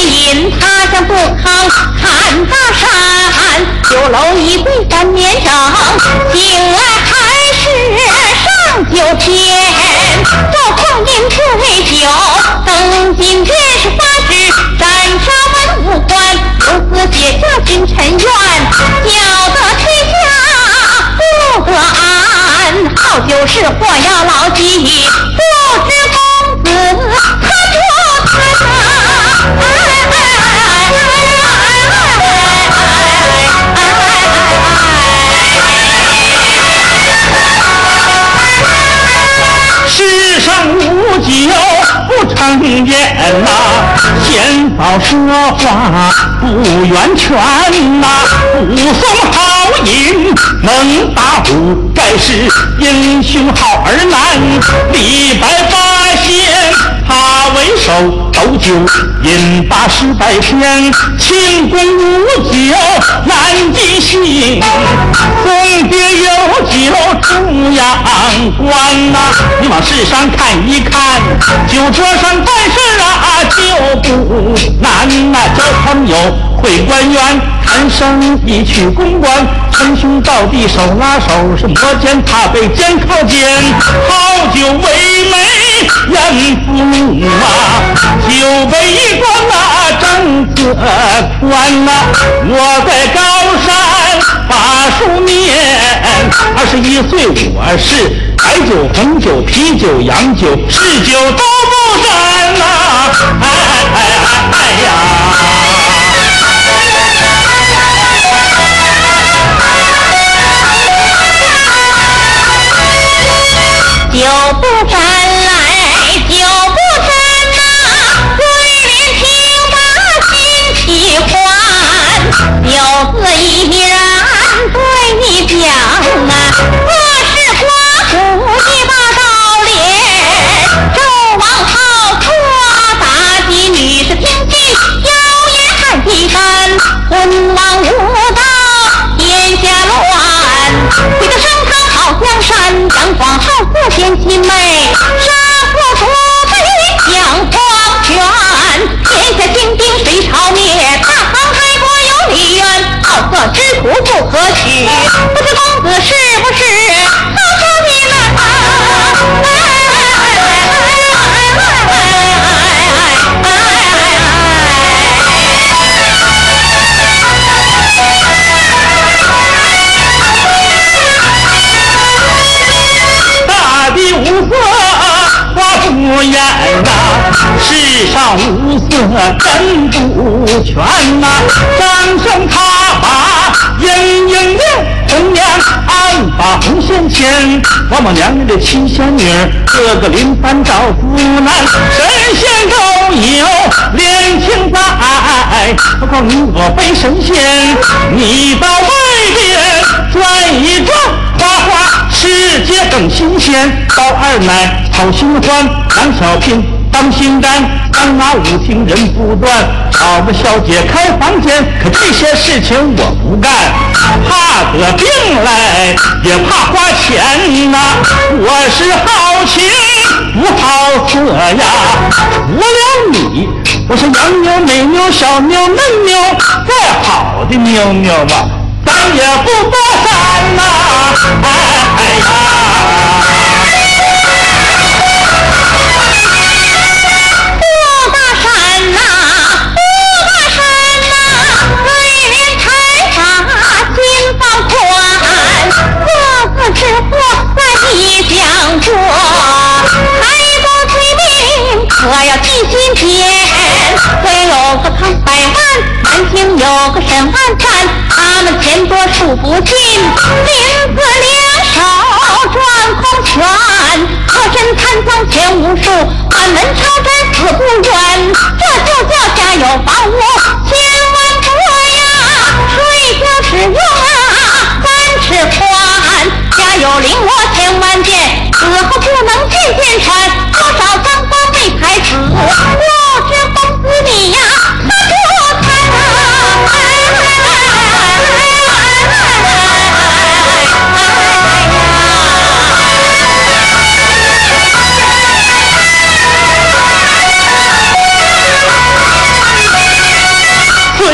引他乡不康看大山，酒楼一醉三年整，醒来还是上九天。赵匡胤醉酒，登金殿是发誓斩杀文武官，由此解下君臣怨，搅得天下不得安。好酒是祸要牢记，言呐，先宝说话不圆全呐，武松好饮能打虎，盖世英雄好儿男，李白发斗酒饮罢十百篇，庆功无酒难尽兴，送别有酒中央观呐、你往世上看一看，酒桌上办事啊就不难呐、交朋友、会官员、谈生意、去公关，称兄道弟、手拉手，是摩肩擦背、肩靠肩，好酒为美正自宽呐、我在高山把书念，二十一岁我是白酒、红酒、啤酒、洋酒，是酒都似贤妻妹，杀父夺妃享黄泉，天下兴兵谁朝灭？大唐开国有李渊，好色之徒不可取，不知公子是不是世上无色真不全呐。张生他把莺莺娘红娘安把红线牵，王母娘娘的七仙女儿，个个灵凡照顾难，神仙都有恋情在。何况你我非神仙，你到外边转一转，花花世界更新鲜。包二奶讨新欢，杨小平当心肝，当那舞厅人不断，找个小姐开房间。可这些事情我不干，怕得病来，也怕花钱呐、我是好情不好色呀，除了你。我是洋妞、美妞、小妞、嫩妞，再好的妞妞吧，咱也不搭讪呐、哎哎呀！数不尽，名字两手转空拳，和珅贪赃钱无数，满门抄斩死不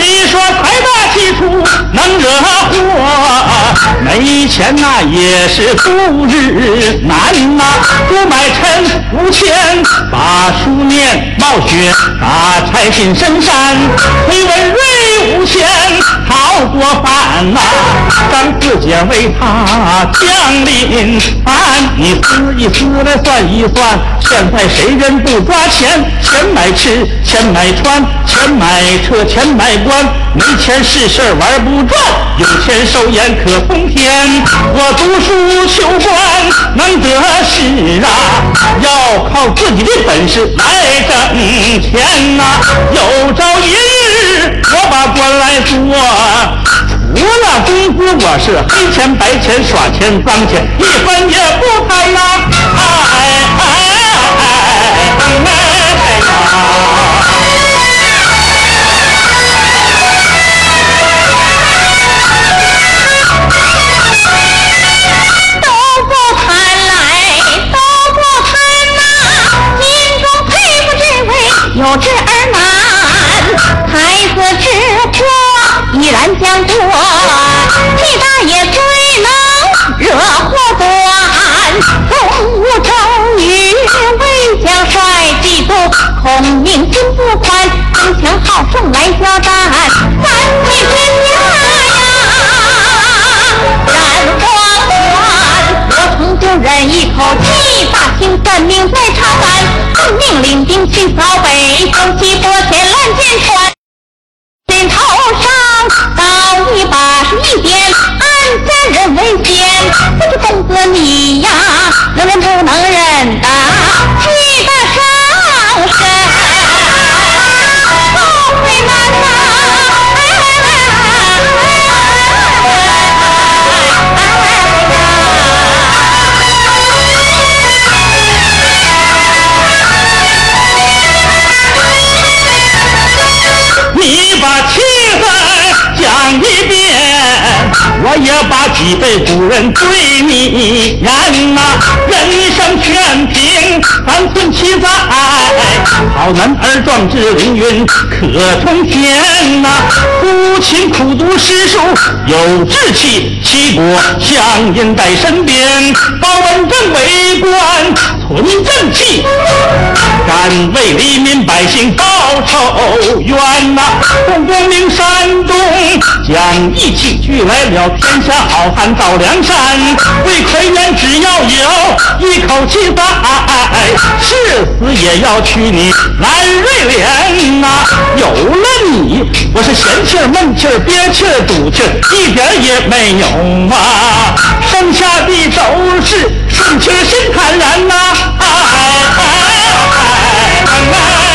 你说财大气粗能惹祸，没钱那也是度日难呐。不买臣无钱，把书念，冒雪把柴进深山。崔文瑞无钱，讨过饭呐。张四姐为他降临，你思一思来算一算，现在谁人不抓钱？钱买吃，钱买穿，钱买车，钱买官。没钱是事儿玩不转，有钱寿宴可通天。我读书求官能得势啊，要靠自己的本事来挣钱呐、有朝一日我把官来做。除了工资，我是黑钱、白钱、耍钱、脏钱，一分也不贪呐！哎哎哎哎呀！孔明心不宽，争强好胜来交战，三位天下呀。染光环，罗成就忍一口气，大清算命在查干，奉命领兵去扫北，东西拨前乱箭穿。肩头上刀一把是一点，安家人为先。不知公子你呀，能忍不能忍的，气得上把气氛讲一遍，我也把几辈古人对你言呐、人生全凭三寸七载，好男儿壮志凌云可冲天呐、父亲苦读诗书有志气，齐国相印在身边，包文正为官存正气，敢为黎民百姓报仇冤呐、功光明山讲义气，聚来了天下好汉到梁山。为奎元，只要有一口气在、哎，誓死也要娶你蓝瑞莲呐、有了你，我是闲气、闷气、憋气、赌气，一点也没有啊！剩下的都是顺气心坦然呐、啊！哎